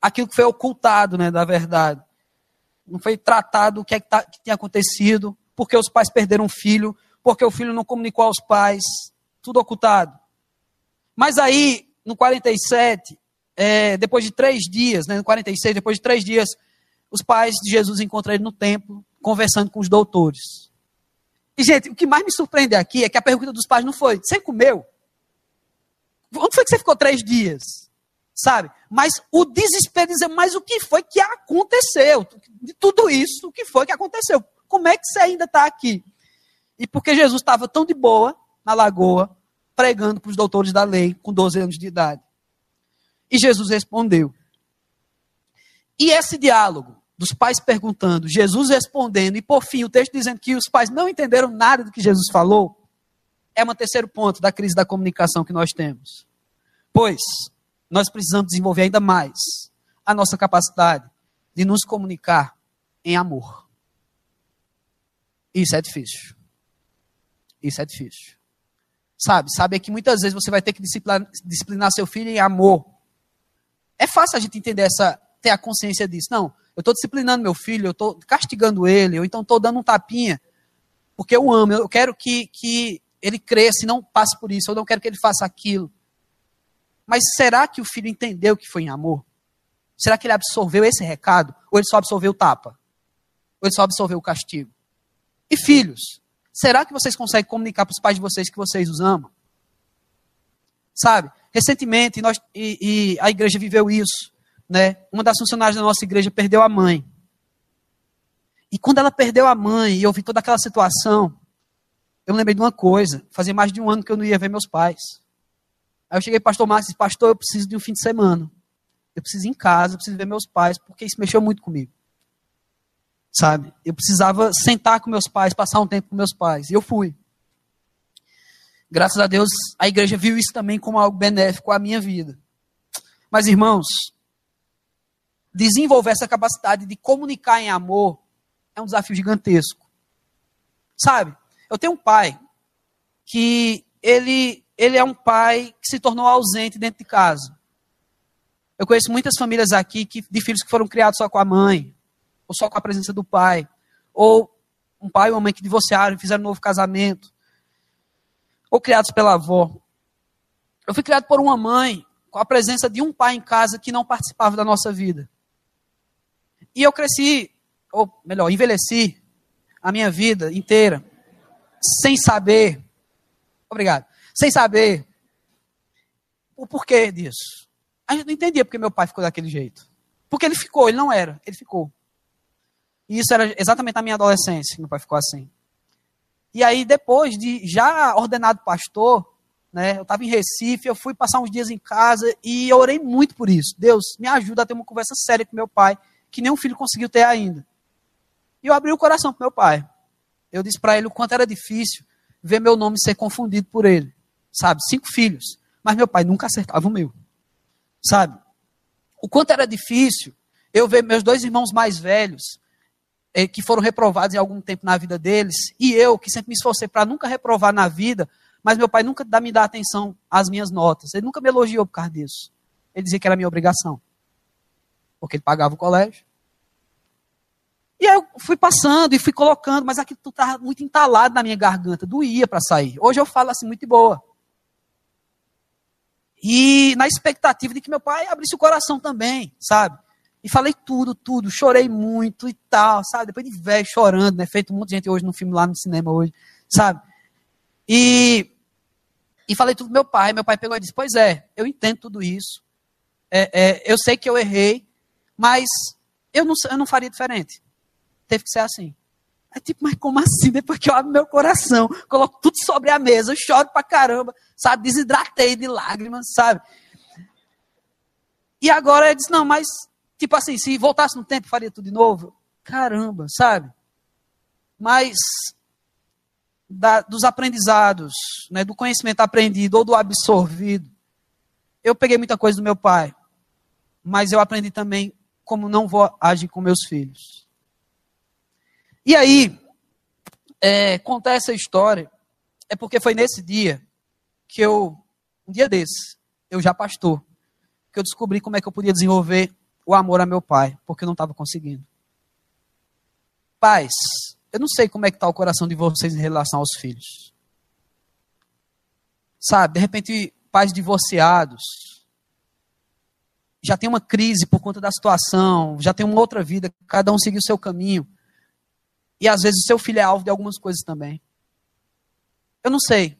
aquilo que foi ocultado né, da verdade. Não foi tratado o que, é que, tá, que tinha acontecido, porque os pais perderam um filho, porque o filho não comunicou aos pais, tudo ocultado. Mas aí, no 47, é, depois de três dias, né, no 46, depois de três dias, os pais de Jesus encontram ele no templo, conversando com os doutores. E, gente, o que mais me surpreende aqui é que a pergunta dos pais não foi: você comeu? Onde foi que você ficou três dias? Sabe? Mas o desespero de dizer, mas o que foi que aconteceu? De tudo isso, o que foi que aconteceu? Como é que você ainda está aqui? E porque Jesus estava tão de boa na lagoa, pregando para os doutores da lei, com 12 anos de idade. E Jesus respondeu. E esse diálogo dos pais perguntando, Jesus respondendo, e por fim o texto dizendo que os pais não entenderam nada do que Jesus falou, é um terceiro ponto da crise da comunicação que nós temos. Pois nós precisamos desenvolver ainda mais a nossa capacidade de nos comunicar em amor. Isso é difícil. Isso é difícil. Sabe? Sabe que muitas vezes você vai ter que disciplinar, disciplinar seu filho em amor. É fácil a gente entender essa, ter a consciência disso. Não, eu estou disciplinando meu filho, eu estou castigando ele, ou então estou dando um tapinha, porque eu amo, eu quero que, que ele cresça e não passe por isso, eu não quero que ele faça aquilo. Mas será que o filho entendeu que foi em amor? Será que ele absorveu esse recado? Ou ele só absorveu o tapa? Ou ele só absorveu o castigo? E filhos, será que vocês conseguem comunicar para os pais de vocês que vocês os amam? Sabe? Recentemente, nós, e, e a igreja viveu isso. Né? Uma das funcionárias da nossa igreja perdeu a mãe. E quando ela perdeu a mãe e eu vi toda aquela situação, eu lembrei de uma coisa. Fazia mais de um ano que eu não ia ver meus pais. Aí eu cheguei pastor Marcos e disse, pastor, eu preciso de um fim de semana. Eu preciso ir em casa, eu preciso ver meus pais, porque isso mexeu muito comigo. Sabe? Eu precisava sentar com meus pais, passar um tempo com meus pais. E eu fui. Graças a Deus, a igreja viu isso também como algo benéfico à minha vida. Mas, irmãos, desenvolver essa capacidade de comunicar em amor é um desafio gigantesco. Sabe? Eu tenho um pai que ele ele é um pai que se tornou ausente dentro de casa. Eu conheço muitas famílias aqui que, de filhos que foram criados só com a mãe, ou só com a presença do pai, ou um pai e uma mãe que divorciaram fizeram um novo casamento, ou criados pela avó. Eu fui criado por uma mãe com a presença de um pai em casa que não participava da nossa vida. E eu cresci, ou melhor, envelheci a minha vida inteira sem saber. Obrigado sem saber o porquê disso. A gente não entendia porque meu pai ficou daquele jeito. Porque ele ficou, ele não era, ele ficou. E isso era exatamente na minha adolescência meu pai ficou assim. E aí, depois de já ordenado pastor, né, eu estava em Recife, eu fui passar uns dias em casa e orei muito por isso. Deus, me ajuda a ter uma conversa séria com meu pai, que nenhum filho conseguiu ter ainda. E eu abri o coração para meu pai. Eu disse para ele o quanto era difícil ver meu nome ser confundido por ele sabe? Cinco filhos. Mas meu pai nunca acertava o meu, sabe? O quanto era difícil eu ver meus dois irmãos mais velhos, eh, que foram reprovados em algum tempo na vida deles, e eu, que sempre me esforcei para nunca reprovar na vida, mas meu pai nunca me dá atenção às minhas notas. Ele nunca me elogiou por causa disso. Ele dizia que era minha obrigação. Porque ele pagava o colégio. E aí eu fui passando e fui colocando, mas aquilo estava muito entalado na minha garganta, doía para sair. Hoje eu falo assim, muito boa. E na expectativa de que meu pai abrisse o coração também, sabe? E falei tudo, tudo, chorei muito e tal, sabe? Depois de velho chorando, né? Feito de gente hoje no filme lá no cinema hoje, sabe? E, e falei tudo pro meu pai. Meu pai pegou e disse: Pois é, eu entendo tudo isso. É, é, eu sei que eu errei, mas eu não, eu não faria diferente. Teve que ser assim. É tipo, mas como assim? Depois que eu abro meu coração, coloco tudo sobre a mesa, eu choro pra caramba, sabe? Desidratei de lágrimas, sabe? E agora ele disse, não, mas, tipo assim, se voltasse no tempo, faria tudo de novo. Caramba, sabe? Mas da, dos aprendizados, né, do conhecimento aprendido ou do absorvido, eu peguei muita coisa do meu pai, mas eu aprendi também como não vou agir com meus filhos. E aí, é, contar essa história é porque foi nesse dia que eu, um dia desse, eu já pastor, que eu descobri como é que eu podia desenvolver o amor a meu pai, porque eu não estava conseguindo. Pais, eu não sei como é que está o coração de vocês em relação aos filhos. Sabe, de repente, pais divorciados, já tem uma crise por conta da situação, já tem uma outra vida, cada um seguiu o seu caminho. E às vezes o seu filho é alvo de algumas coisas também. Eu não sei.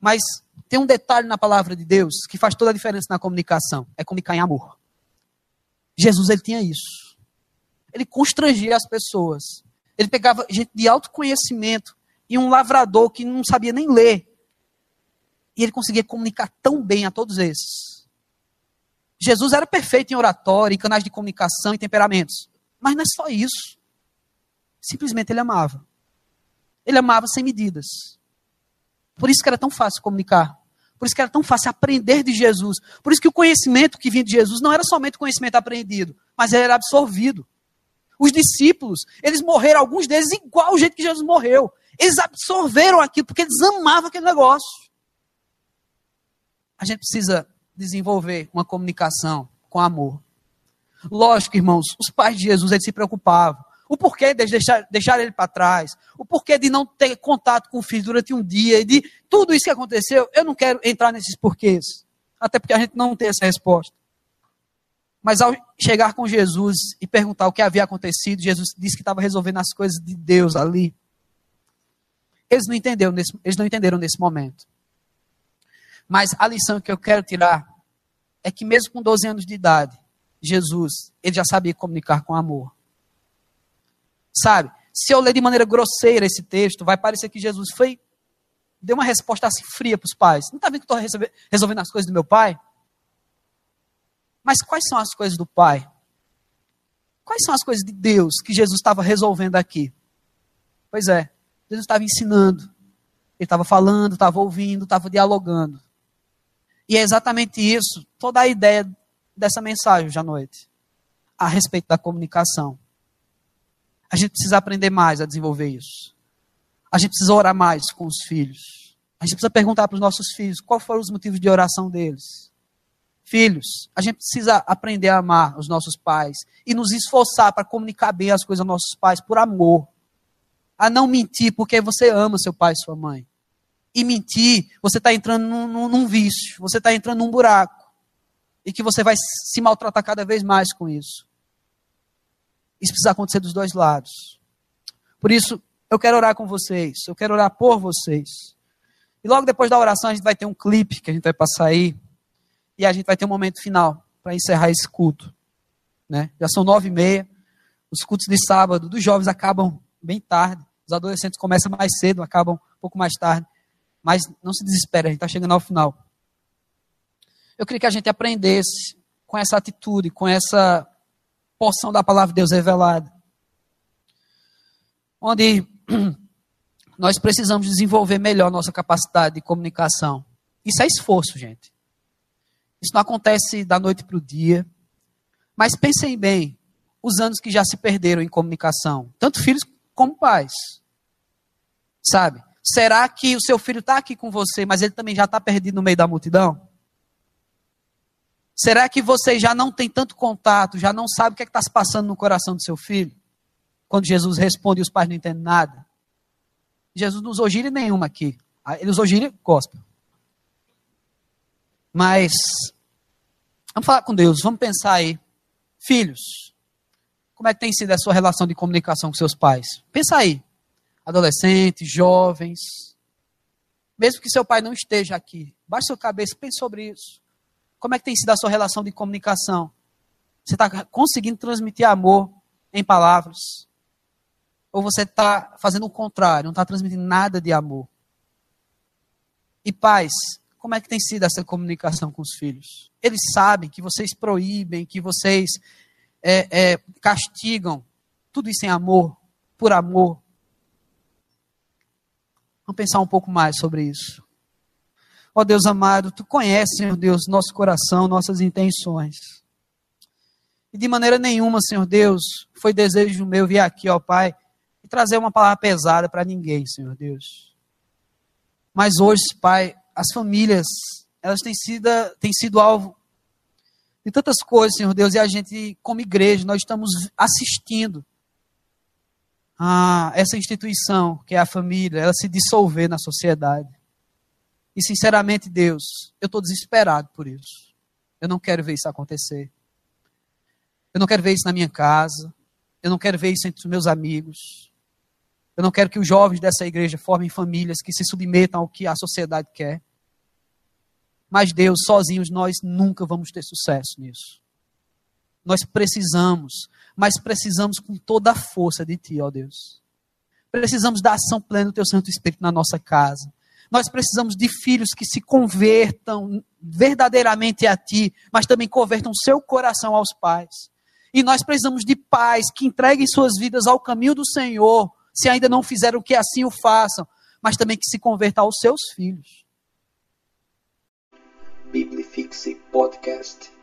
Mas tem um detalhe na palavra de Deus que faz toda a diferença na comunicação: é comunicar em amor. Jesus ele tinha isso. Ele constrangia as pessoas. Ele pegava gente de alto conhecimento e um lavrador que não sabia nem ler. E ele conseguia comunicar tão bem a todos esses. Jesus era perfeito em oratória, em canais de comunicação e temperamentos. Mas não é só isso. Simplesmente ele amava. Ele amava sem medidas. Por isso que era tão fácil comunicar. Por isso que era tão fácil aprender de Jesus. Por isso que o conhecimento que vinha de Jesus não era somente conhecimento aprendido, mas era absorvido. Os discípulos, eles morreram, alguns deles igual ao jeito que Jesus morreu. Eles absorveram aquilo porque eles amavam aquele negócio. A gente precisa desenvolver uma comunicação com amor. Lógico, irmãos, os pais de Jesus eles se preocupavam. O porquê de deixar, deixar ele para trás, o porquê de não ter contato com o filho durante um dia, de tudo isso que aconteceu, eu não quero entrar nesses porquês. Até porque a gente não tem essa resposta. Mas ao chegar com Jesus e perguntar o que havia acontecido, Jesus disse que estava resolvendo as coisas de Deus ali. Eles não entenderam nesse, eles não entenderam nesse momento. Mas a lição que eu quero tirar é que mesmo com 12 anos de idade, Jesus, ele já sabia comunicar com amor. Sabe? Se eu ler de maneira grosseira esse texto, vai parecer que Jesus foi deu uma resposta assim fria para os pais. Não está vendo que estou resolvendo as coisas do meu pai? Mas quais são as coisas do pai? Quais são as coisas de Deus que Jesus estava resolvendo aqui? Pois é, Jesus estava ensinando, ele estava falando, estava ouvindo, estava dialogando. E é exatamente isso, toda a ideia dessa mensagem hoje à noite, a respeito da comunicação. A gente precisa aprender mais a desenvolver isso. A gente precisa orar mais com os filhos. A gente precisa perguntar para os nossos filhos quais foram os motivos de oração deles. Filhos, a gente precisa aprender a amar os nossos pais e nos esforçar para comunicar bem as coisas aos nossos pais por amor. A não mentir porque você ama seu pai e sua mãe. E mentir, você está entrando num, num, vício, você está entrando num buraco e que você vai se maltratar cada vez mais com isso. Isso precisa acontecer dos dois lados. Por isso, eu quero orar com vocês, eu quero orar por vocês. E logo depois da oração, a gente vai ter um clipe que a gente vai passar aí, e a gente vai ter um momento final para encerrar esse culto. Né? Já são nove e meia, os cultos de sábado dos jovens acabam bem tarde, os adolescentes começam mais cedo, acabam um pouco mais tarde. Mas não se desespere, a gente está chegando ao final. Eu queria que a gente aprendesse com essa atitude, com essa porção da palavra de Deus revelada. Onde nós precisamos desenvolver melhor nossa capacidade de comunicação. Isso é esforço, gente. Isso não acontece da noite para o dia. Mas pensem bem, os anos que já se perderam em comunicação, tanto filhos como pais. Sabe? Será que o seu filho está aqui com você, mas ele também já está perdido no meio da multidão? Será que você já não tem tanto contato, já não sabe o que é está se passando no coração do seu filho? Quando Jesus responde e os pais não entendem nada. Jesus não usou gíria nenhuma aqui. Ah, ele usou gíria gospel. Mas, vamos falar com Deus, vamos pensar aí. Filhos, como é que tem sido a sua relação de comunicação com seus pais? Pensa aí. Adolescentes, jovens. Mesmo que seu pai não esteja aqui, baixe sua cabeça, pense sobre isso. Como é que tem sido a sua relação de comunicação? Você está conseguindo transmitir amor em palavras? Ou você está fazendo o contrário, não está transmitindo nada de amor? E pais, como é que tem sido essa comunicação com os filhos? Eles sabem que vocês proíbem, que vocês é, é, castigam, tudo isso em amor, por amor. Vamos pensar um pouco mais sobre isso. Ó oh, Deus amado, tu conheces, Senhor Deus, nosso coração, nossas intenções. E de maneira nenhuma, Senhor Deus, foi desejo meu vir aqui, ó Pai, e trazer uma palavra pesada para ninguém, Senhor Deus. Mas hoje, Pai, as famílias, elas têm sido, têm sido alvo de tantas coisas, Senhor Deus, e a gente, como igreja, nós estamos assistindo a essa instituição, que é a família, ela se dissolver na sociedade. E sinceramente, Deus, eu estou desesperado por isso. Eu não quero ver isso acontecer. Eu não quero ver isso na minha casa. Eu não quero ver isso entre os meus amigos. Eu não quero que os jovens dessa igreja formem famílias que se submetam ao que a sociedade quer. Mas Deus, sozinhos nós nunca vamos ter sucesso nisso. Nós precisamos, mas precisamos com toda a força de Ti, ó Deus. Precisamos da ação plena do Teu Santo Espírito na nossa casa. Nós precisamos de filhos que se convertam verdadeiramente a Ti, mas também convertam seu coração aos pais. E nós precisamos de pais que entreguem suas vidas ao caminho do Senhor, se ainda não fizeram que assim o façam, mas também que se convertam aos seus filhos. Podcast.